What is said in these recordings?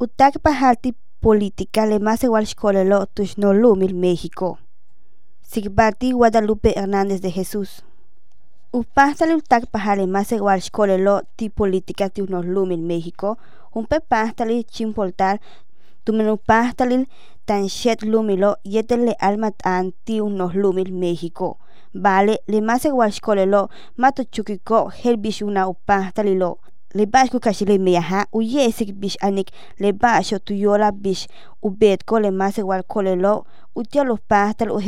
Utak pajalti política le más igual escolelo tush no lumil México. Sigbati Guadalupe Hernández de Jesús. Upastali utak pajale más igual escolelo ti política ti no lumil México. Un pepastali chimpoltar tumen upastali tan shet lumilo yetele almat an ti unos lumil México. Vale, le más igual escolelo mato chukiko helbish una lo le ku kashi le u yesik bish anik. Le bash tu yola bish. U bet ko le mas igual ko le lo. U tia los pastal u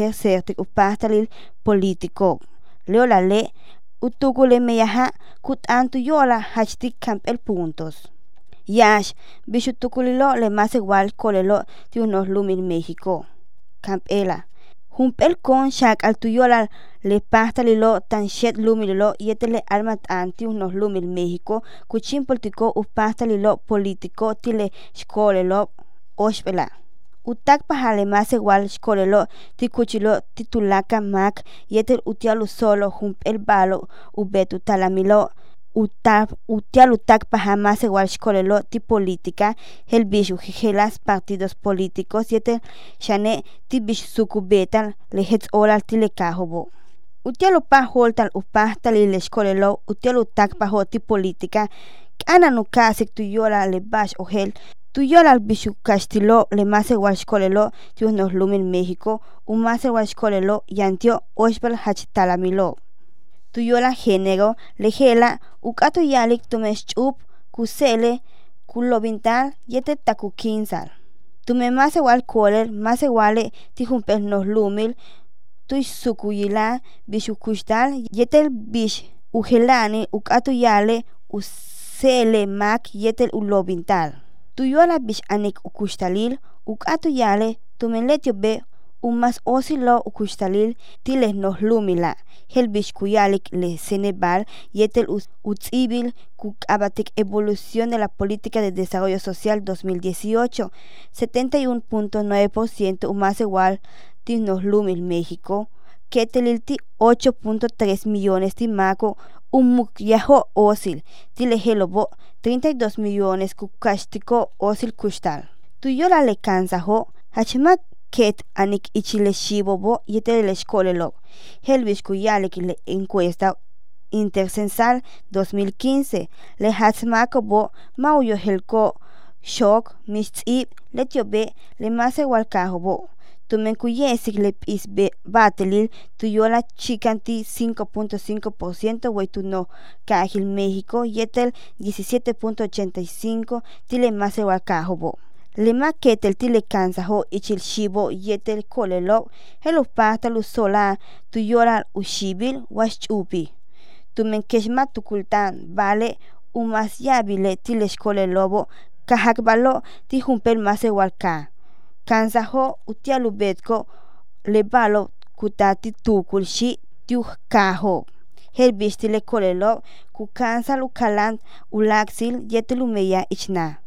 político leo la le. U tuku le meyaha kut an tu yola camp el puntos. Yash. Bish u tuku lo le mas igual ko le lo unos lumil México. Camp ela Humpel con shak al tuyola le pasta lilo tan shet lumilo yetele almat anti unos lumil México kuchin politico u pasta lilo político tile lo oshpela. Utak pahale más igual shkolelo ti kuchilo titulaka mak yetel utialu solo humpel balo u betu talamilo utap utial utak jamás igual ti política el bicho las partidos políticos yete shane ti bicho sucubeta le hets oral ti le cajobo. Utial upa holtal upa tali le escolelo utial utak pa ti política ana no casi tu yola le bash o hel tu yola al bicho castilo le más igual escolelo ti unos lumen México un más igual escolelo yantio oshbal hachitalamilo tuyola género lejela ukato yalik tumes chup kusele kulobintal yete taku kinsal. Tume más igual koler más igual tijumpel nos lumil tuy sukuyila bishukushtal yetel bish ujelani ukato yale usele mak yetel ulobintal tuyola bish anik ukushtalil ukato yale tumenletio be umas osilo ukustalil tiles nos lumila. Helbish kuyalik le Senegal yetel utzibil kukabatik evolución de la política de desarrollo social 2018 71.9% umas igual tis nos lumil México. Ketelilti 8.3 millones timaco un yaho osil tilehelobo 32 millones kukashtico osil kustal tuyola le kansaho hachimak ket anik ichile shibobo yetele escolelo helvis kuyalik le encuesta intersensal 2015 le hatsmakobo mauyo helko shock mitzi letiobe le mase walkahobo tumen kuyesik le pis be batelil tuyola chicanti 5.5% wetuno kahil México. Yetel 17.85 tile mase walkahobo lima ketel tile kansa ho ichil shibo yetel kolelo helo patalu sola tu yora ushibil waschupi tu menkeshma tukultan vale umas yabile tile lobo kahak balo ti humpel mase walka. Kansa ho utialu betko le balo kutati tukul shi tiu kaho. Hel bistile kolelo ku kansa lu kalan ulaksil yetelu meya ichna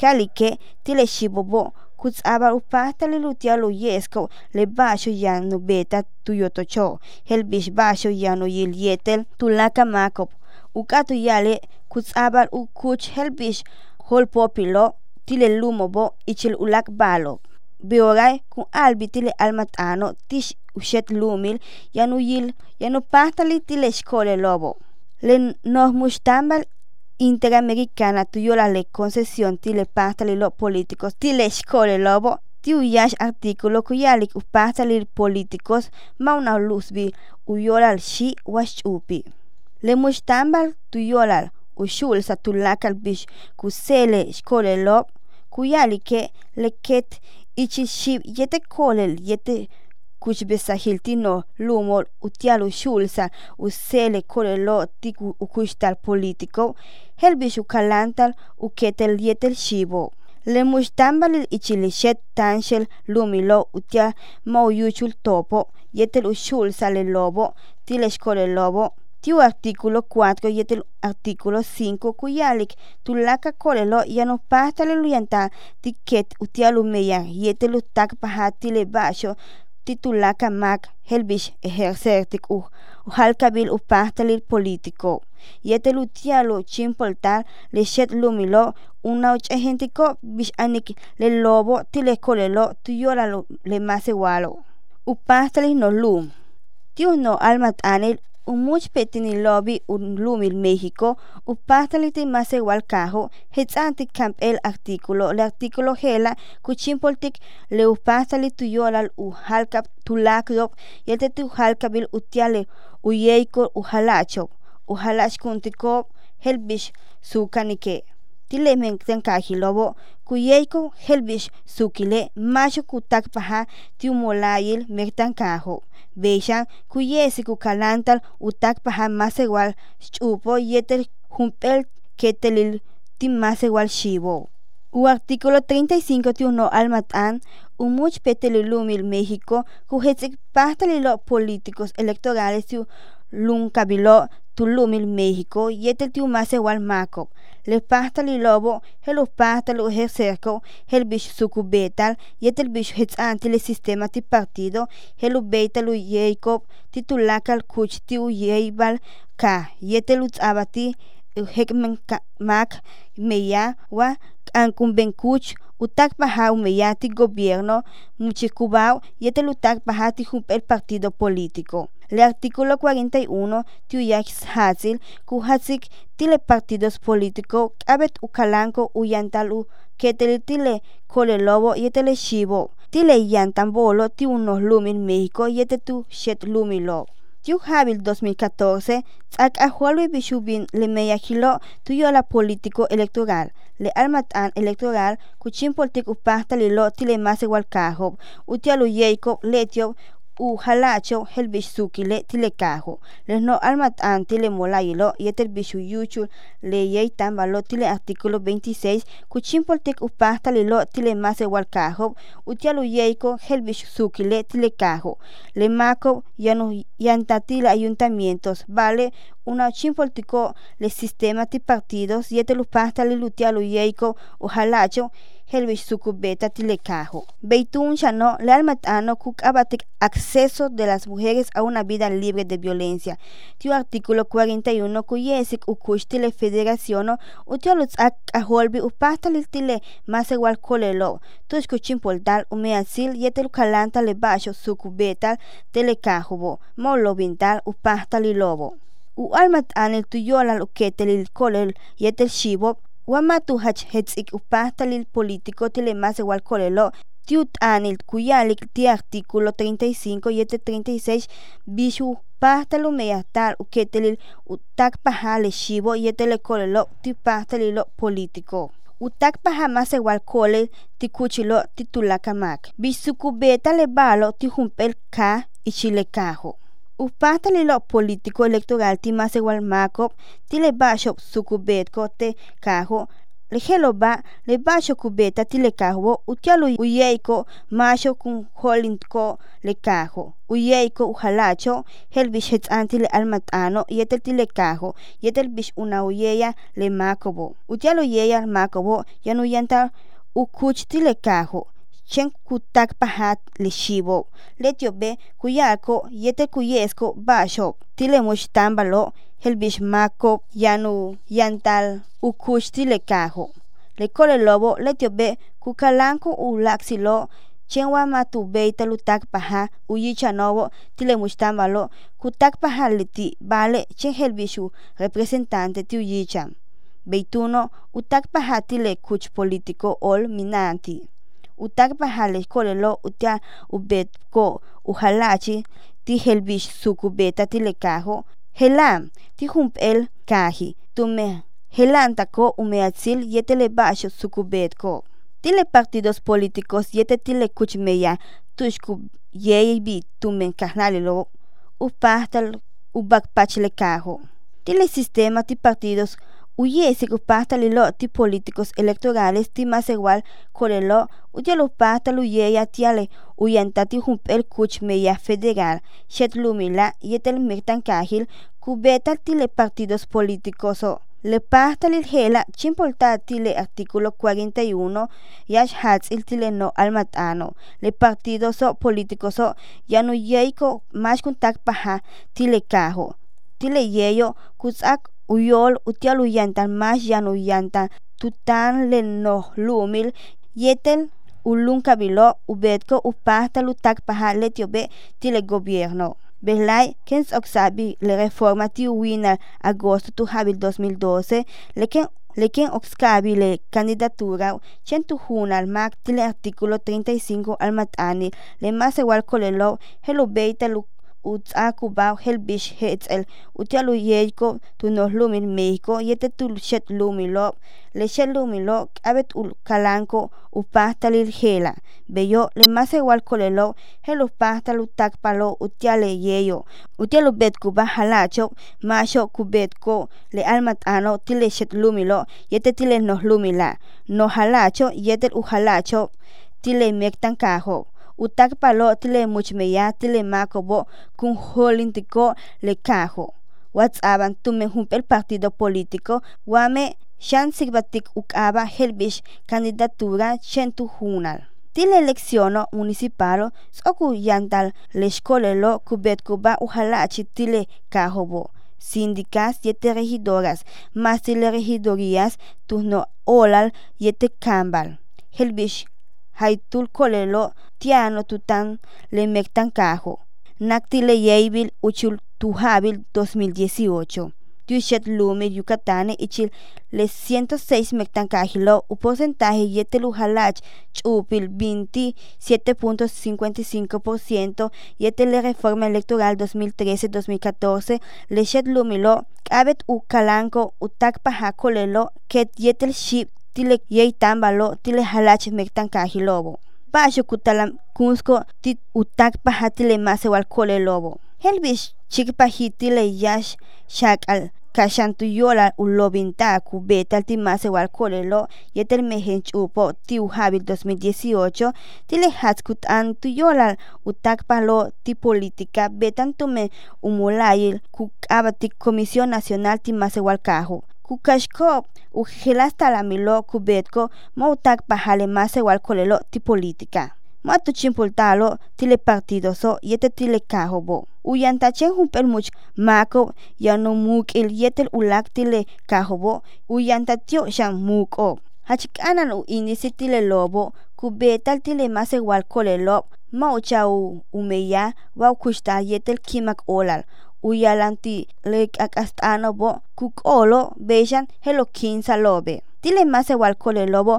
kalike tile shibobo kutsaba upata le lutia lo yesko le basho ya no beta tuyotocho hel bish basho ya no yil yetel tulaka makop ukato yale kutsaba u kuch hel bish hol popilo tile lumobo ichil ulak balo. Beogai kun albi tile almatano tish ushet lumil yanu yil yanu pahtali tile shkole lobo. Le nos mustambal Interamericana tuyola le concesión tile pastali lo políticos tile escole lobo tiu yash artículo kuyalik upastali políticos mauna luzbi uyolal shi washupi le mustambal tuyolal ushul satulakal bish kusele escole lob kuyalike leket ichi shib yete kolel yete kuchbesahiltino lumol utialu shulsa usele kolelo tiku ukushtal politiko helbishu kalantal uketel yetel shibo le mustambalil ichilishet tanshel lumilo utia mauyuchul topo yetel ushulsa le lobo tileshkole lobo tiu artículo 4 y el artículo 5 kuyalik tulaka kolelo yano pastale luyanta tiket utialu meya yetel utak pahatile basho titulaka mak helbish ejercertik u halkabil u pahtalil político yete lutialo chimpoltar le shet lumilo una ocha gente ko bish anik le lobo tile kolelo tuyola le mase walo upastali no lum tiu no almat anel umuch petini lobby un lumil México upastaliti más igual cajo hetzanti camp el artículo el artículo hela kuchimpoltik le upastali tuyolal u halkap tulakdop yete tu halkabil utiale uyeiko uhalacho uhalach kuntiko helbish sukanike tilemen tenkajilobo kuyeiko helbish sukile macho kutakpaha tiumolayil mektankajo Beishan kuyesi kukalantal utak paha más igual chupo yetel jumpel ketelil tim más igual shibo. U artículo 35 tiuno almatan umuch petelilumil México kuhetzik pastalilo políticos electorales tiu lunkabilo tulumil México yetel tiu más igual maco. Le pastali lobo helu pastalo ejercerco el bicho sucubetal yetel bicho hetzanti le sistema ti partido helu beitalu yeikob titulakal kuch tiu yeibal ka yetel utzabati hekmen mak meya wa ancumben utak paha umeyati gobierno muchikubao yetel utak pahati el partido político. El artículo 41 tiuyak hatzil kuhatzik tile partidos político abet ukalanko uyantalu ketelitile kolelobo yetele shibo tile yantambolo ti unos lumil México yetetu shet lumilo Tiu Habil 2014, tzak ajualwi bishubin le meyakilo tuyo la político electoral, le armatan electoral kuchin politik upahta lilo tile mas igual kajob, utialu yeiko letio u halacho hel bisuki le les no almat an tile molayilo yeter bisu yuchu le yei tambalo tile artículo 26 kuchimpol tek upasta lilo tile kajo utialu yeiko hel bisuki le tile kajo le mako yanu yantatile ayuntamientos vale una chimpoltico le sistema ti partidos yeter upasta le lutialu yeiko u halacho helvish sucubeta tilekajo. Beitun no le almatano kuk abatik acceso de las mujeres a una vida libre de violencia. Tiu artículo 41 kuyesik ukush tile federación utiolutz ak aholbi upasta tile más igual kolelo. Tush kuchin poltal umeasil yetel kalanta le basho sucubetal telekajobo. Molo bintal upasta lobo. U almat anel tuyola lo que telil kolel yetel shibob Wamatu hach hetzik upahtalil político más igual colelo tiut anil kuyalik ti artículo 35 y este 36 bishu pahtalo meyahtal uketelil utak pahale shibo y este le colelo ti pahtalilo político. Utak paha más igual cole ti kuchilo titulakamak bisuku le balo ti jumpel ka y chilekajo Upasta lilo político electoral ti más igual maco ti le bajo sucubet te cajo le helo ba le bajo cubeta ti le cajo utialo uyeiko macho kun holinko le cajo uyeiko uhalacho hel bish anti le almatano yetel ti le cajo yetel bish una uyeya le macobo utialo yeya macobo yanu yanta ukuch ti le cajo chen kutak pahat le shibo. Le tiobe kuyako yete kuyesko basho. Tile mushtambalo helbish mako yanu yantal ukush tile kajo. Le kole lobo le tiobe kukalanko ulaxilo chenwa matu beita lutak paha uyichanobo tile mushtambalo kutak paha liti vale chen helbishu representante ti uyicham beituno utak paha tile kuch político ol minanti utak pahale kolelo utia ubet ko uhalachi ti helbish sukubeta ti lekajo helam ti humpel kaji tume helanta ko umeatzil yetele basho sukubet ko. Tile partidos políticos yete tile kuchmeya tushku yebi tumen kahnalilo upahtal ubakpachle kajo. Tile sistema ti partidos Uyesi pasta lilo ti políticos electorales ti más igual corelo uyelo pasta luyeya tiale uyantati humpel kuch meya federal. Shet lumila yetel mektan kahil kubeta tile partidos políticos o. Le pasta lil hela chimpolta tile artículo 41 yash hats il tile no almatano le partidos o políticos o yanu yeiko más contact paha tile kajo tile yeyo kuzak uyol utial uyantan mas yan uyantan tutan le no lumil yetel ulun kabilo ubetko upahta lutak paha letiobe tile gobierno. Belay, kens oksabi le reforma ti wina agosto tu habil 2012, leken Lequien oxcabile candidatura chentu al mac tile artículo 35 al matani le más igual colelo hello beita lu utzakubaw helbish hetzel. Utialu yeiko tu nos lumil México yete tu shet lumilo le shet lumilo abet ul kalanko upasta lil hela beyo le más igual kolelo helu pasta lu takpalo utiale yeyo. Utialu bet kuba halacho masho kubetko le almat ano tile shet lumilo yete tile nos lumila no halacho yete u halacho tile mektan kajo utak palo tile muchmeya tile kun holintiko le kajo. WhatsApp tume el partido político wame shan sigbatik ukaba helbish candidatura chentu junal. Tile elecciono municipalo soku yantal le escolelo kubet kuba uhalachi tile kajobo síndicas yete regidoras más tile regidorías turno olal yete kambal. Helbish haitul kolelo tiano tutan le mektan kajo. Nakti le yeibil uchul tuhabil 2018. Tuichet lume Yucatán ichil le 106 mektan kajilo u porcentaje yetel ujalach chupil 27.55% yetel le reforma electoral 2013-2014 le lumilo abet u kalanko u takpa kolelo ket yetel ship tile yei tambalo tile halach mektan kajilobo. Basho kutalam kunsko tit utak pahatile mase wal kole lobo. Helbish chikpahitile yash shakal kashantu yola ulobinta kubeta mase wal kolelo yetel mejen chupo tiu habil 2018 tile hatskut antu yola utak palo ti política betan tume umulayil kukabati comisión nacional mase wal kajo kukashko ujilasta la milo kubetko mautak pahale mase wal kolelo ti politika. Matu chimpultalo tile partidoso yete tile kahobo. Uyantachen humpel much mako yano mukil yetel ulak tile kahobo uyantatio shan muko. Hachikanan u inisi tile lobo kubetal tile mase wal kolelo mauchau umeya wa kushta yetel kimak olal uyalanti le kakastano bo kukolo bejan helo kinsa lobe. Tile mase wal kole lobo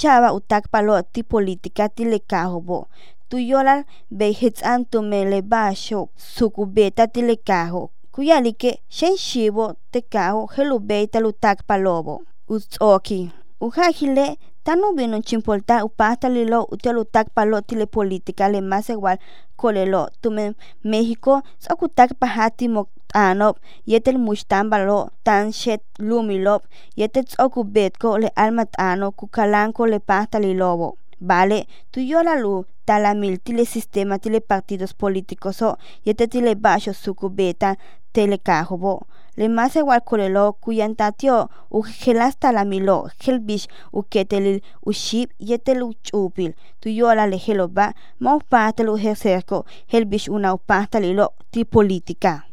chava utak palo ti politika tile kahobo. Tu yolal be hitzan tu mele basho sukubeta tile kaho. Kuyalike shen shibo te kaho helo beita lutak palobo. Utsoki. Ujahile tanu bino chimpolta upasta lilo utelo tak palo tile politika le más igual kolelo tume México sakutak pahati mok anop yetel mushtambalo tan shet lumilop yetel tsoku betko le almat ano kukalanko le pasta lilobo vale tu yola lu talamil tile sistema tile partidos políticos o yete tile basho sukubeta tele kajobo le más igual kolelo kuyantatio u gelasta la milo gelbish u ketelil u ship yetel u chupil tu yola le geloba mau patel u heserko helbish una u pastalilo ti política